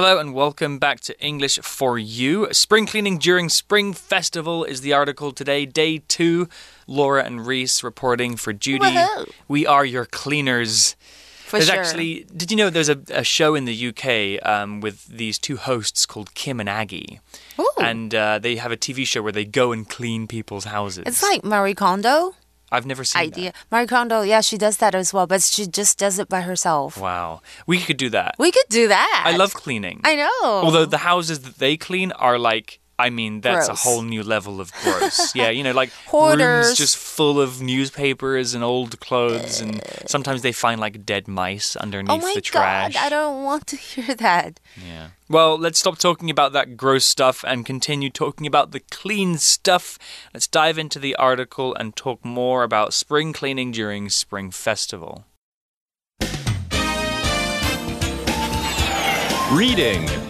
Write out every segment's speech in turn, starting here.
Hello and welcome back to English for You. Spring cleaning during Spring Festival is the article today, day two. Laura and Reese reporting for Judy. Woohoo. We are your cleaners. For there's sure. actually, did you know there's a, a show in the UK um, with these two hosts called Kim and Aggie? Ooh. And uh, they have a TV show where they go and clean people's houses. It's like Marie Kondo I've never seen idea. Marie Kondo, yeah, she does that as well, but she just does it by herself. Wow. We could do that. We could do that. I love cleaning. I know. Although the houses that they clean are like, I mean, that's Gross. a whole new level of gross. yeah, you know, like Hoarders. rooms just full of newspapers and old clothes, and eh. sometimes they find like dead mice underneath oh my the trash. god, I don't want to hear that. Yeah. Well, let's stop talking about that gross stuff and continue talking about the clean stuff. Let's dive into the article and talk more about spring cleaning during Spring Festival. Reading.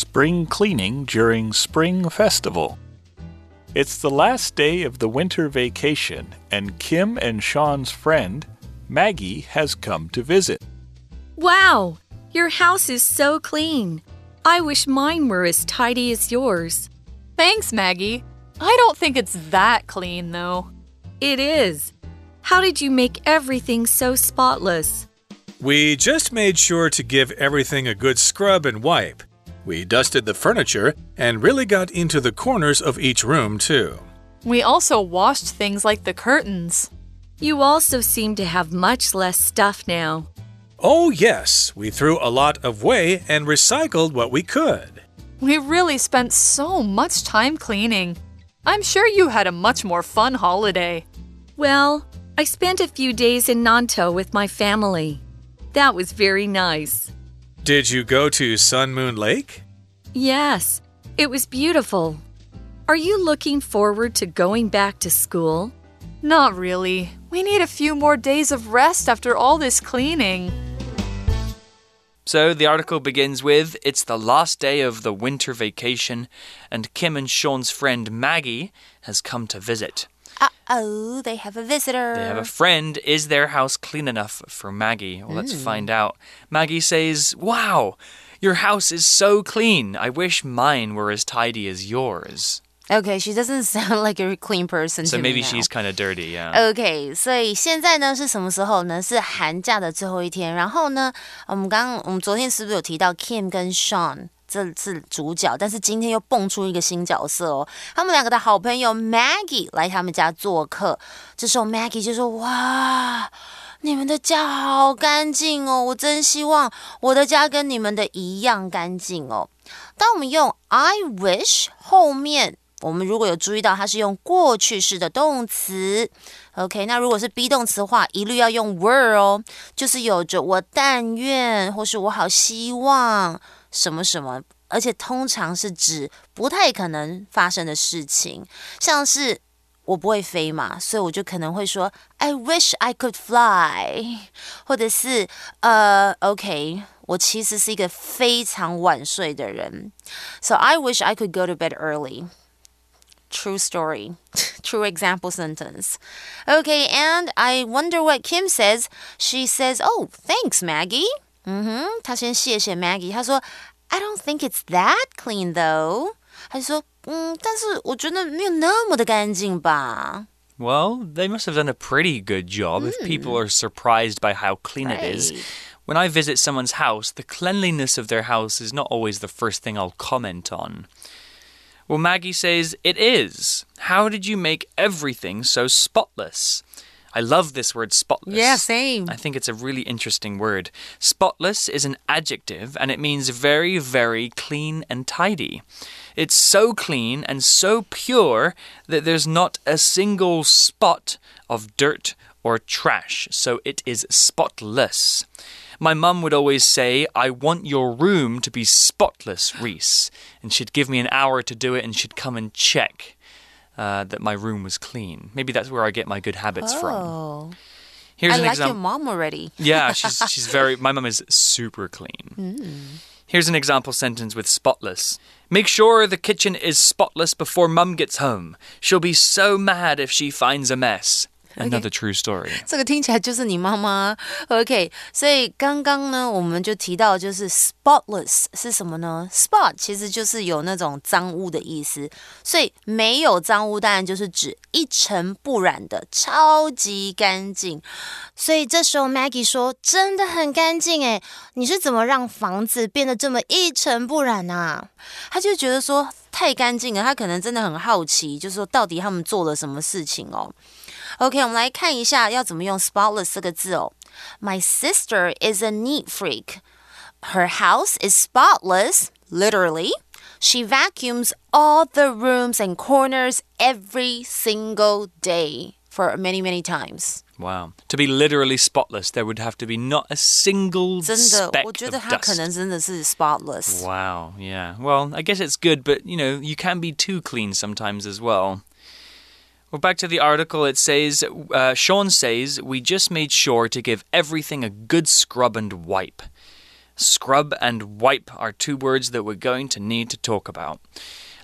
Spring cleaning during Spring Festival. It's the last day of the winter vacation, and Kim and Sean's friend, Maggie, has come to visit. Wow, your house is so clean. I wish mine were as tidy as yours. Thanks, Maggie. I don't think it's that clean, though. It is. How did you make everything so spotless? We just made sure to give everything a good scrub and wipe. We dusted the furniture and really got into the corners of each room, too. We also washed things like the curtains. You also seem to have much less stuff now. Oh, yes, we threw a lot of away and recycled what we could. We really spent so much time cleaning. I'm sure you had a much more fun holiday. Well, I spent a few days in Nantou with my family. That was very nice. Did you go to Sun Moon Lake? Yes, it was beautiful. Are you looking forward to going back to school? Not really. We need a few more days of rest after all this cleaning. So the article begins with It's the last day of the winter vacation, and Kim and Sean's friend Maggie has come to visit Uh oh, they have a visitor. They have a friend. Is their house clean enough for Maggie? Well, let's find out. Maggie says, Wow, your house is so clean. I wish mine were as tidy as yours. Okay, she doesn't sound like a clean person So to maybe me now. she's kind of dirty, yeah. OK，所以现在呢是什么时候呢？是寒假的最后一天。然后呢，我们刚刚我们昨天是不是有提到 Kim 跟 Sean 这是主角？但是今天又蹦出一个新角色哦，他们两个的好朋友 Maggie 来他们家做客。这时候 Maggie 就说：“哇。”你们的家好干净哦！我真希望我的家跟你们的一样干净哦。当我们用 I wish 后面，我们如果有注意到它是用过去式的动词，OK，那如果是 be 动词的话，一律要用 were 哦，就是有着我但愿或是我好希望什么什么，而且通常是指不太可能发生的事情，像是。我不会飞嘛，所以我就可能会说 I wish I could fly，或者是呃，OK，我其实是一个非常晚睡的人，So I wish I could go to bed early。True story, true example sentence. Okay, and I wonder what Kim says. She says, "Oh, thanks, Maggie." 嗯哼，她先谢谢 Maggie。她说，"I don't think it's that clean though." 她就说，嗯，但是我觉得没有那么的干净吧。 Well, they must have done a pretty good job if people are surprised by how clean it is. Right. When I visit someone's house, the cleanliness of their house is not always the first thing I'll comment on. Well, Maggie says, It is. How did you make everything so spotless? I love this word spotless. Yeah, same. I think it's a really interesting word. Spotless is an adjective and it means very, very clean and tidy. It's so clean and so pure that there's not a single spot of dirt or trash, so it is spotless. My mum would always say, I want your room to be spotless, Reese. And she'd give me an hour to do it and she'd come and check uh, that my room was clean. Maybe that's where I get my good habits from. Oh, Here's I an like example. your mom already. Yeah, she's she's very. My mum is super clean. Here's an example sentence with spotless. Make sure the kitchen is spotless before mum gets home. She'll be so mad if she finds a mess. Another true story. 这个听起来就是你妈妈。OK，所以刚刚呢，我们就提到就是 spotless 是什么呢？spot 其实就是有那种脏污的意思，所以没有脏污当然就是指一尘不染的，超级干净。所以这时候 Maggie 说：“真的很干净诶，你是怎么让房子变得这么一尘不染啊？”他就觉得说太干净了，他可能真的很好奇，就是说到底他们做了什么事情哦。OK，我们来看一下要怎么用 spotless 这个字哦。My sister is a neat freak. Her house is spotless, literally. She vacuums all the rooms and corners every single day for many, many times. Wow. To be literally spotless, there would have to be not a single 真的， speck 我觉 of 得他可 dust. 能真的是 spotless。 Wow, yeah. Well, I guess it's good, but you know, you can be too clean sometimes as well. Well, back to the article, it says uh, Sean says, We just made sure to give everything a good scrub and wipe. Scrub and wipe are two words that we're going to need to talk about.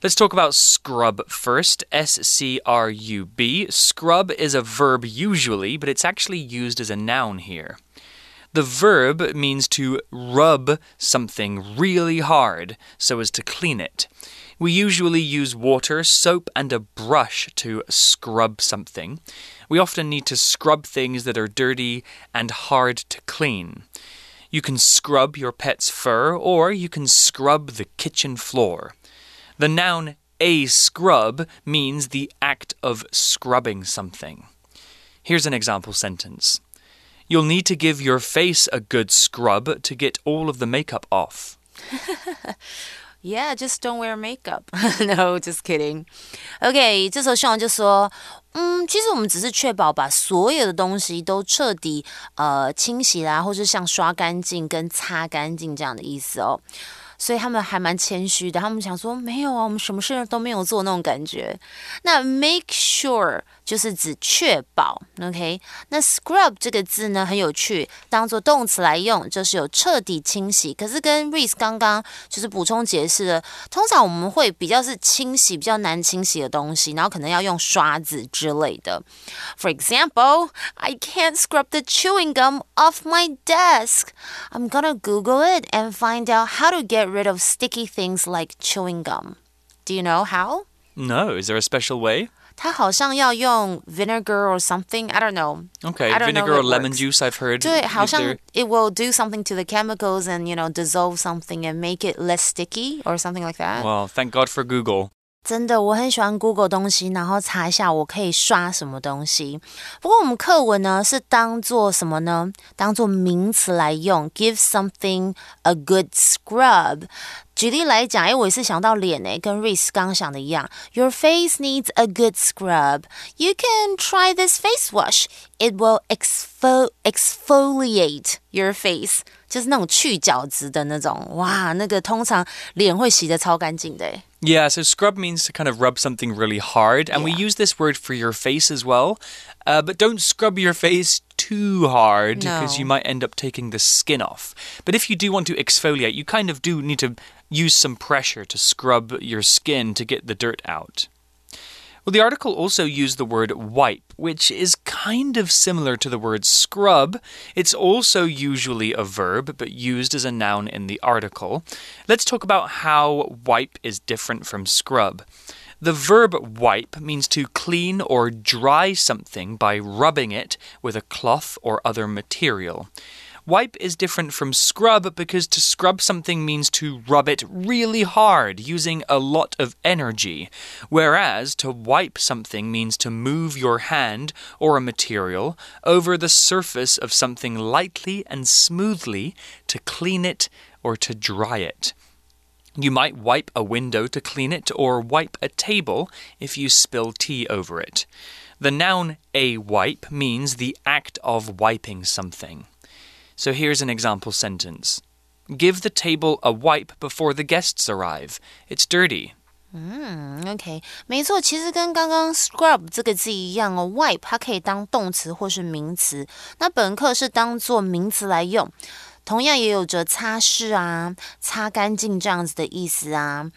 Let's talk about scrub first. S C R U B. Scrub is a verb usually, but it's actually used as a noun here. The verb means to rub something really hard so as to clean it. We usually use water, soap, and a brush to scrub something. We often need to scrub things that are dirty and hard to clean. You can scrub your pet's fur, or you can scrub the kitchen floor. The noun a scrub means the act of scrubbing something. Here's an example sentence You'll need to give your face a good scrub to get all of the makeup off. Yeah, just don't wear makeup. no, just kidding. OK，这时候希望就说，嗯，其实我们只是确保把所有的东西都彻底呃清洗啦，或是像刷干净跟擦干净这样的意思哦。所以他们还蛮谦虚的，他们想说没有啊，我们什么事都没有做那种感觉。那 make sure 就是指确保，OK？那 scrub 这个字呢很有趣，当做动词来用，就是有彻底清洗。可是跟 Reese 刚刚就是补充解释了，通常我们会比较是清洗比较难清洗的东西，然后可能要用刷子之类的。For example, I can't scrub the chewing gum off my desk. I'm gonna Google it and find out how to get rid of sticky things like chewing gum. Do you know how? No, is there a special way? 它好像要用 vinegar or something. I don't know. Okay, I don't know vinegar how or it lemon works. juice, I've heard. 对，好 if 像 they're- it will do something to the chemicals and you know dissolve something and make it less sticky or something like that. Well, thank God for Google. 真的，我很喜欢 Google 东西，然后查一下我可以刷什么东西。不过我们课文呢是当做什么呢？当做名词来用，give something a good scrub。 举例来讲，哎，我也是想到脸诶，跟 Reese 刚刚想的一样。Your face needs a good scrub. You can try this face wash. It will exfol exfoliate your face，就是那种去角质的那种。哇，那个通常脸会洗的超干净的诶。 Yeah, so scrub means to kind of rub something really hard, and we Yeah. use this word for your face as well. Uh, but don't scrub your face too hard because No. you might end up taking the skin off. But if you do want to exfoliate, you kind of do need to use some pressure to scrub your skin to get the dirt out. Well, the article also used the word wipe, which is kind of similar to the word scrub. It's also usually a verb, but used as a noun in the article. Let's talk about how wipe is different from scrub. The verb wipe means to clean or dry something by rubbing it with a cloth or other material. Wipe is different from scrub because to scrub something means to rub it really hard using a lot of energy, whereas to wipe something means to move your hand or a material over the surface of something lightly and smoothly to clean it or to dry it. You might wipe a window to clean it or wipe a table if you spill tea over it. The noun a wipe means the act of wiping something. So here's an example sentence Give the table a wipe before the guests arrive. It's dirty. 嗯，OK，没错，其实跟刚刚 scrub 这个字一样哦，wipe 它可以当动词或是名词。那本课是当做名词来用。 同样也有着擦拭啊、擦干净这样子的意思啊。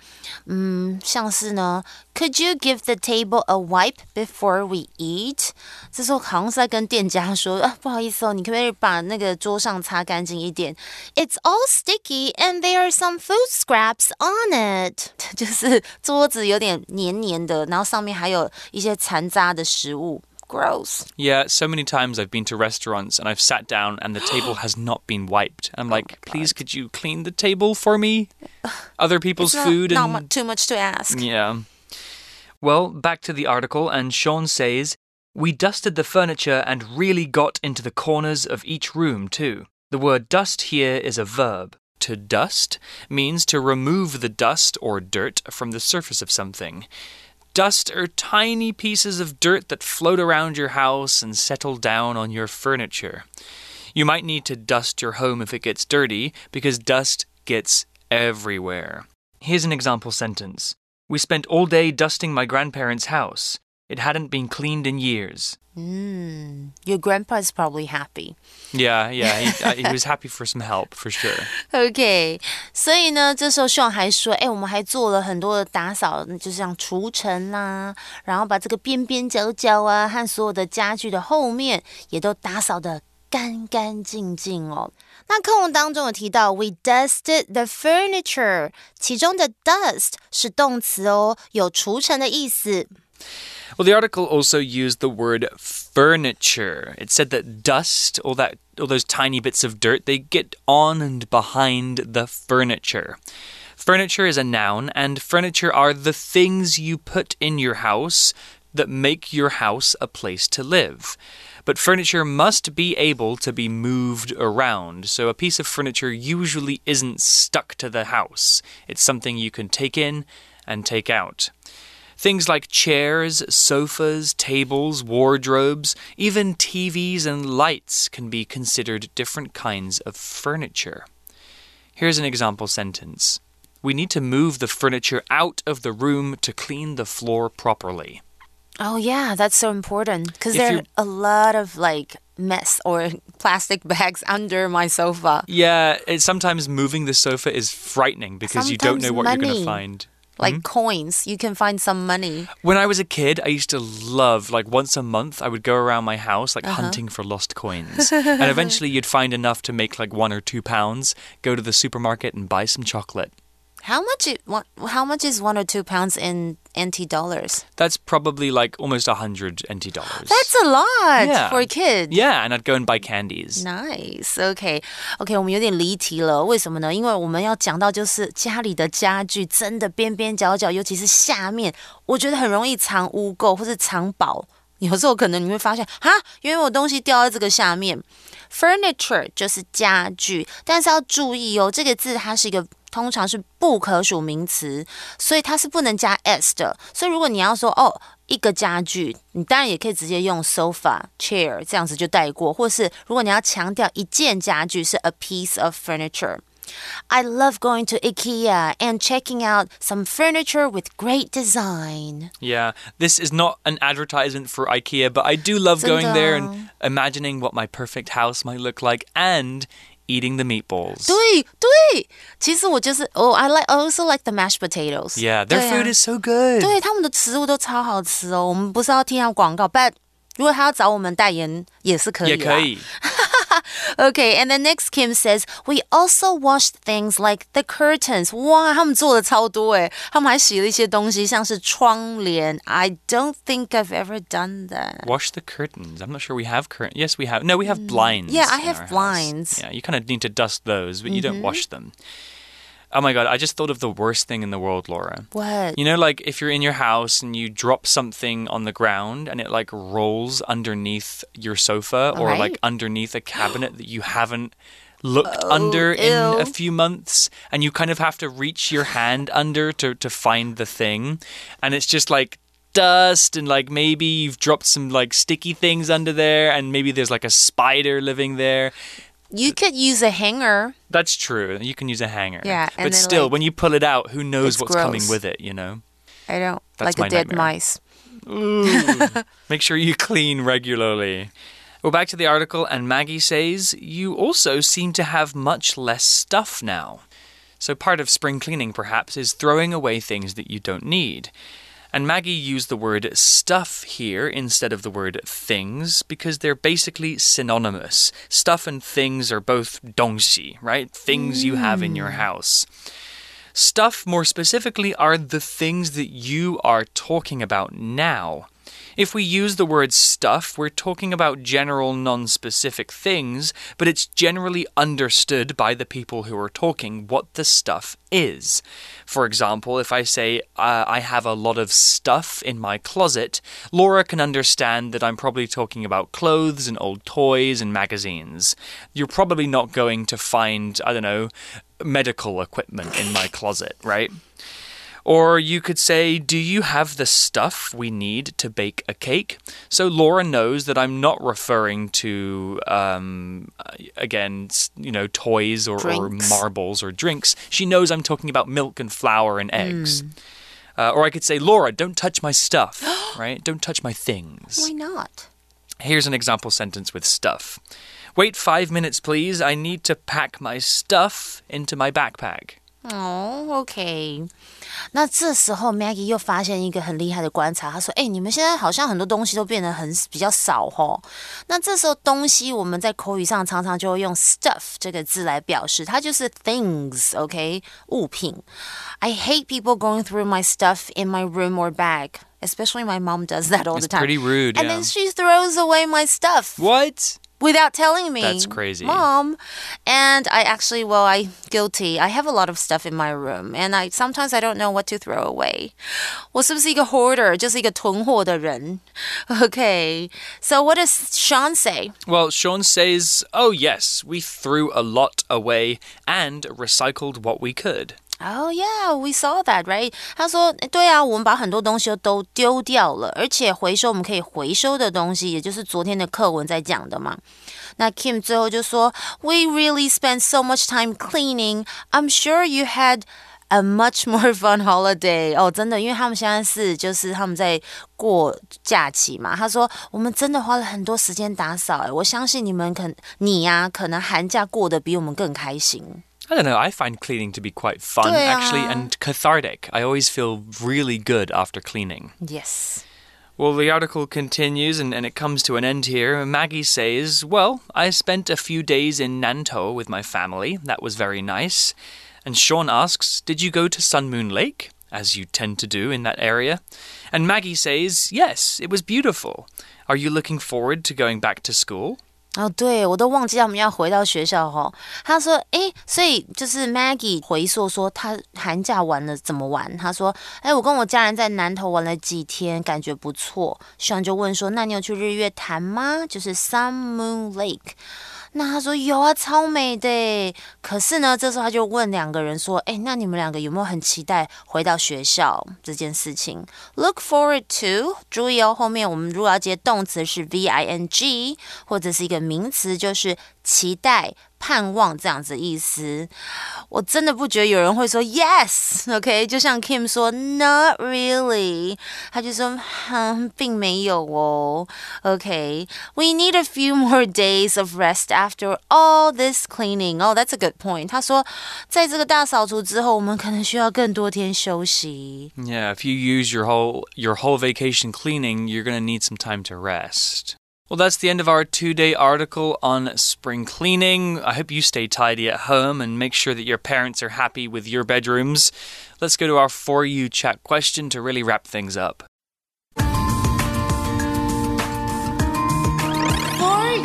嗯，像是呢，Could you give the table a wipe before we eat？这时候好像是在跟店家说啊，不好意思哦，你可不可以把那个桌上擦干净一点？It's all sticky and there are some food scraps on it。就是桌子有点黏黏的，然后上面还有一些残渣的食物。Gross. Yeah, so many times I've been to restaurants and I've sat down and the table has not been wiped. I'm oh like, please, could you clean the table for me? Other people's not- food not and mu- too much to ask. Yeah. Well, back to the article, and Sean says, We dusted the furniture and really got into the corners of each room, too. The word dust here is a verb. To dust means to remove the dust or dirt from the surface of something. Dust are tiny pieces of dirt that float around your house and settle down on your furniture. You might need to dust your home if it gets dirty because dust gets everywhere. Here's an example sentence We spent all day dusting my grandparents' house. It hadn't been cleaned in years. Mm, your grandpa is probably happy. Yeah, yeah, he, uh, he was happy for some help, for sure. OK，所以呢，这时候 Sean 还说，哎，我们还做了很多的打扫，就像除尘啦，然后把这个边边角角啊和所有的家具的后面也都打扫的干干净净哦。那课文当中有提到，we dusted the furniture，其中的 dust 是动词哦，有除尘的意思。 Well, the article also used the word furniture. It said that dust, all that, all those tiny bits of dirt, they get on and behind the furniture. Furniture is a noun, and furniture are the things you put in your house that make your house a place to live. But furniture must be able to be moved around, so a piece of furniture usually isn't stuck to the house. It's something you can take in and take out. Things like chairs, sofas, tables, wardrobes, even TVs and lights can be considered different kinds of furniture. Here's an example sentence We need to move the furniture out of the room to clean the floor properly. Oh yeah, that's so important because there are a lot of like mess or plastic bags under my sofa. Yeah, it, sometimes moving the sofa is frightening because you don't know Sometimes what you're going to find. Like coins, you can find some money. When I was a kid, I used to love, like, once a month, I would go around my house, like, Uh-huh. hunting for lost coins. and eventually, you'd find enough to make, like, one or two pounds, go to the supermarket and buy some chocolate. How much? It, what, how much is one or two pounds in NT dollars? That's probably, like, almost a hundred NT dollars. That's a lot Yeah. for a kid. Yeah, and I'd go and buy candies. Nice. OK, OK，我们有点离题了。为什么呢？因为我们要讲到就是家里的家具真的边边角角，尤其是下面，我觉得很容易藏污垢或是藏宝。 有时候可能你会发现，哈，因为我东西掉在这个下面。Furniture 就是家具，但是要注意哦，这个字它是一个通常是不可数名词，所以它是不能加 s 的。所以如果你要说哦一个家具，你当然也可以直接用 sofa、chair 这样子就带过，或是如果你要强调一件家具是 a piece of furniture。I love going to IKEA and checking out some furniture with great design. Yeah, this is not an advertisement for IKEA, but I do love going there and 真的。 imagining what my perfect house might look like and eating the meatballs. 对对，其实我就是哦、i like I also like the mashed potatoes. Yeah, their 对啊 food is so good. 对他们的食物都超好吃哦。我们不是要听他广告，but 如果他要找我们代言也是可以啦。也可以。 Okay, and then next Kim says we also washed things like the curtains. 哇，他们做的超多诶，他们还洗了一些东西，像是窗帘。I don't think I've ever done that. Wash the curtains. I'm not sure we have curtains. Yes, we have. No, we have blinds. Mm. Yeah, I in have our house. blinds. Mm-hmm. Yeah, you kind of need to dust those, but you don't wash them. Oh my god, I just thought of the worst thing in the world, Laura. What? You know, like if you're in your house and you drop something on the ground and it like rolls underneath your sofa or like underneath a cabinet that you haven't looked under oh, in a Oh, few months and you kind of have to reach your hand under to, to find the thing and it's just like dust and like maybe you've dropped some like sticky things under there and maybe there's like a spider living there You could use a hanger. that's true you can use a hanger Yeah, but still like, when you pull it out who knows what's coming with it you know I don't That's like my a dead nightmare. mice. Make sure you clean regularly. Well, back to the article, and Maggie says, You also seem to have much less stuff now. So, part of spring cleaning, perhaps, is throwing away things that you don't need. And Maggie used the word stuff here instead of the word things because they're basically synonymous. Stuff and things are both dongxi, right? Things you have in your mm. house. Stuff, more specifically, are the things that you are talking about now. If we use the word stuff, we're talking about general, non specific things, but it's generally understood by the people who are talking what the stuff is. For example, if I say, uh, I have a lot of stuff in my closet, Laura can understand that I'm probably talking about clothes and old toys and magazines. You're probably not going to find, I don't know, medical equipment in my closet, right? Or you could say, Do you have the stuff we need to bake a cake? So Laura knows that I'm not referring to, um, again, you know, toys or, or, marbles or drinks. She knows I'm talking about milk and flour and eggs. Mm. Uh, or I could say, Laura, don't touch my stuff, right? Don't touch my things. Why not? Here's an example sentence with stuff. Wait five minutes, please. I need to pack my stuff into my backpack. Oh, OK。那这时候 Maggie 又发现一个很厉害的观察，他说：“哎，你们现在好像很多东西都变得很比较少哦。那这时候东西我们在口语上常常就会用 stuff 这个字来表示，它就是 things，OK，物品。I hate people going through my stuff in my room or bag. Especially my mom does that all the time. Pretty rude. And yeah. then she throws away my stuff. What? without telling me. That's crazy. Mom. And I actually, well, I guilty. I have a lot of stuff in my room and I sometimes I don't know what to throw away. 我是不是一个 hoarder? Okay. So what does Sean say? Well, Sean says, "Oh yes, we threw a lot away and recycled what we could." Oh yeah, we saw that, right? 他说，对啊，我们把很多东西都丢掉了，而且回收我们可以回收的东西，也就是昨天的课文在讲的嘛。那 Kim 最后就说，We really spent so much time cleaning. I'm sure you had a much more fun holiday. 哦，真的，因为他们现在是就是他们在过假期嘛。他说，我们真的花了很多时间打扫。哎，我相信你们可你呀，可能寒假过得比我们更开心。I don't know. I find cleaning to be quite fun, actually, and cathartic. I always feel really good after cleaning. Yes. Well, the article continues and, and it comes to an end here. Maggie says, Well, I spent a few days in Nantou with my family. That was very nice. And Sean asks, Did you go to Sun Moon Lake? As you tend to do in that area. And Maggie says, Yes, it was beautiful. Are you looking forward to going back to school? 哦，对我都忘记他们要回到学校哈。他说，诶，所以就是 Maggie 回溯说他寒假玩了怎么玩。他说，诶，我跟我家人在南头玩了几天，感觉不错。希望就问说，那你有去日月潭吗？就是 Sun Moon Lake。那他说有啊，超美的。可是呢，这时候他就问两个人说：“哎，那你们两个有没有很期待回到学校这件事情？”Look forward to，注意哦，后面我们如果要接动词是 v i n g，或者是一个名词就是期待。盼望这样子意思，我真的不觉得有人会说 yes，OK，、okay? 就像 Kim 说 not really，他就说哼，并没有哦，OK，we、okay? need a few more days of rest after all this cleaning。哦、oh,，that's a good point。他说，在这个大扫除之后，我们可能需要更多天休息。Yeah, if you use your whole your whole vacation cleaning, you're gonna need some time to rest. Well, that's the end of our two day article on spring cleaning. I hope you stay tidy at home and make sure that your parents are happy with your bedrooms. Let's go to our For You chat question to really wrap things up. For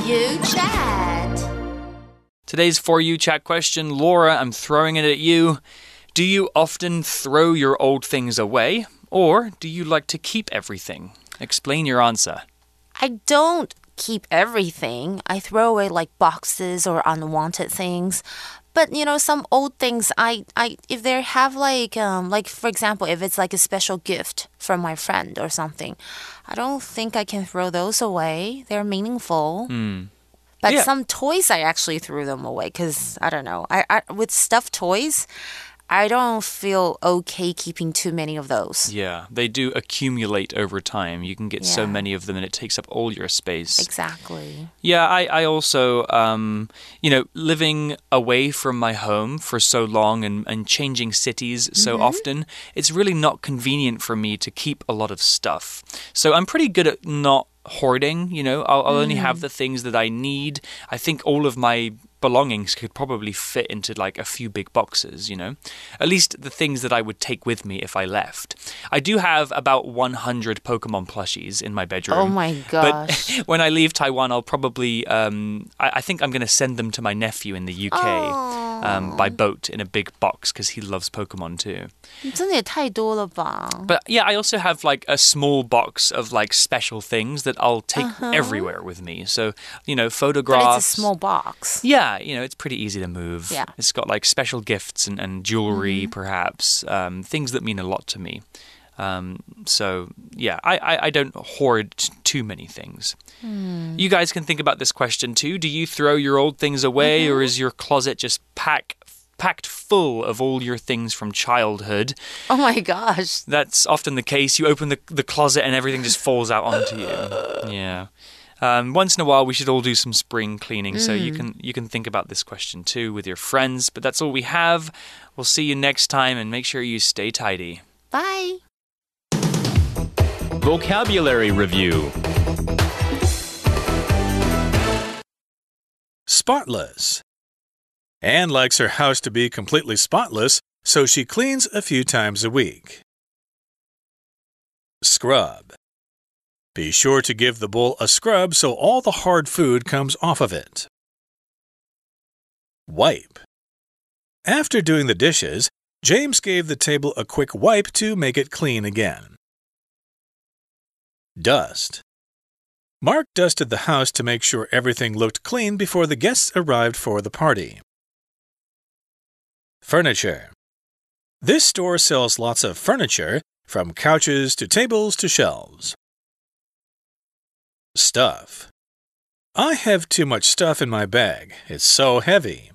You chat. Today's For You chat question, Laura, I'm throwing it at you. Do you often throw your old things away, or do you like to keep everything? Explain your answer. I don't keep everything. I throw away like boxes or unwanted things. But you know, some old things I, I if they have like um like for example, if it's like a special gift from my friend or something, I don't think I can throw those away. They're meaningful. Mm. But yeah. some toys I actually threw them away because I don't know. I, I with stuffed toys, I don't feel okay keeping too many of those. Yeah, they do accumulate over time. You can get so many of them and it takes up all your space. Exactly. Yeah, I, I also, um, you know, living away from my home for so long and, and changing cities so often, it's really not convenient for me to keep a lot of stuff. So I'm pretty good at not hoarding, you know, I'll, I'll only have the things that I need. I think all of my belongings could probably fit into like a few big boxes, you know? At least the things that I would take with me if I left. I do have about 100 Pokemon plushies in my bedroom. Oh my But gosh. when I leave Taiwan, I'll probably, um, I, I think I'm going to send them to my nephew in the UK um, by boat in a big box because he loves Pokemon too. 真的也太多了吧？ But yeah, I also have like a small box of like special things that I'll take everywhere with me. So, you know, But photographs. it's a small box. Yeah, you know, it's pretty easy to move. Yeah. It's got like special gifts and, and jewelry, perhaps, um, things that mean a lot to me. Um, so, yeah, I, I, I don't hoard too many things. You guys can think about this question too. Do you throw your old things away, or is your closet just pack, packed full of all your things from childhood? Oh my gosh. That's often the case. You open the, the closet and everything just falls out onto you. Yeah. Um, once in a while, we should all do some spring cleaning. So you can you can think about this question too with your friends. But that's all we have. We'll see you next time, and make sure you stay tidy. Bye. Vocabulary Review Spotless. Anne likes her house to be completely spotless, so she cleans a few times a week. Scrub. Be sure to give the bowl a scrub so all the hard food comes off of it. Wipe. After doing the dishes, James gave the table a quick wipe to make it clean again. Dust. Mark dusted the house to make sure everything looked clean before the guests arrived for the party. Furniture. This store sells lots of furniture, from couches to tables to shelves. Stuff. I have too much stuff in my bag. It's so heavy.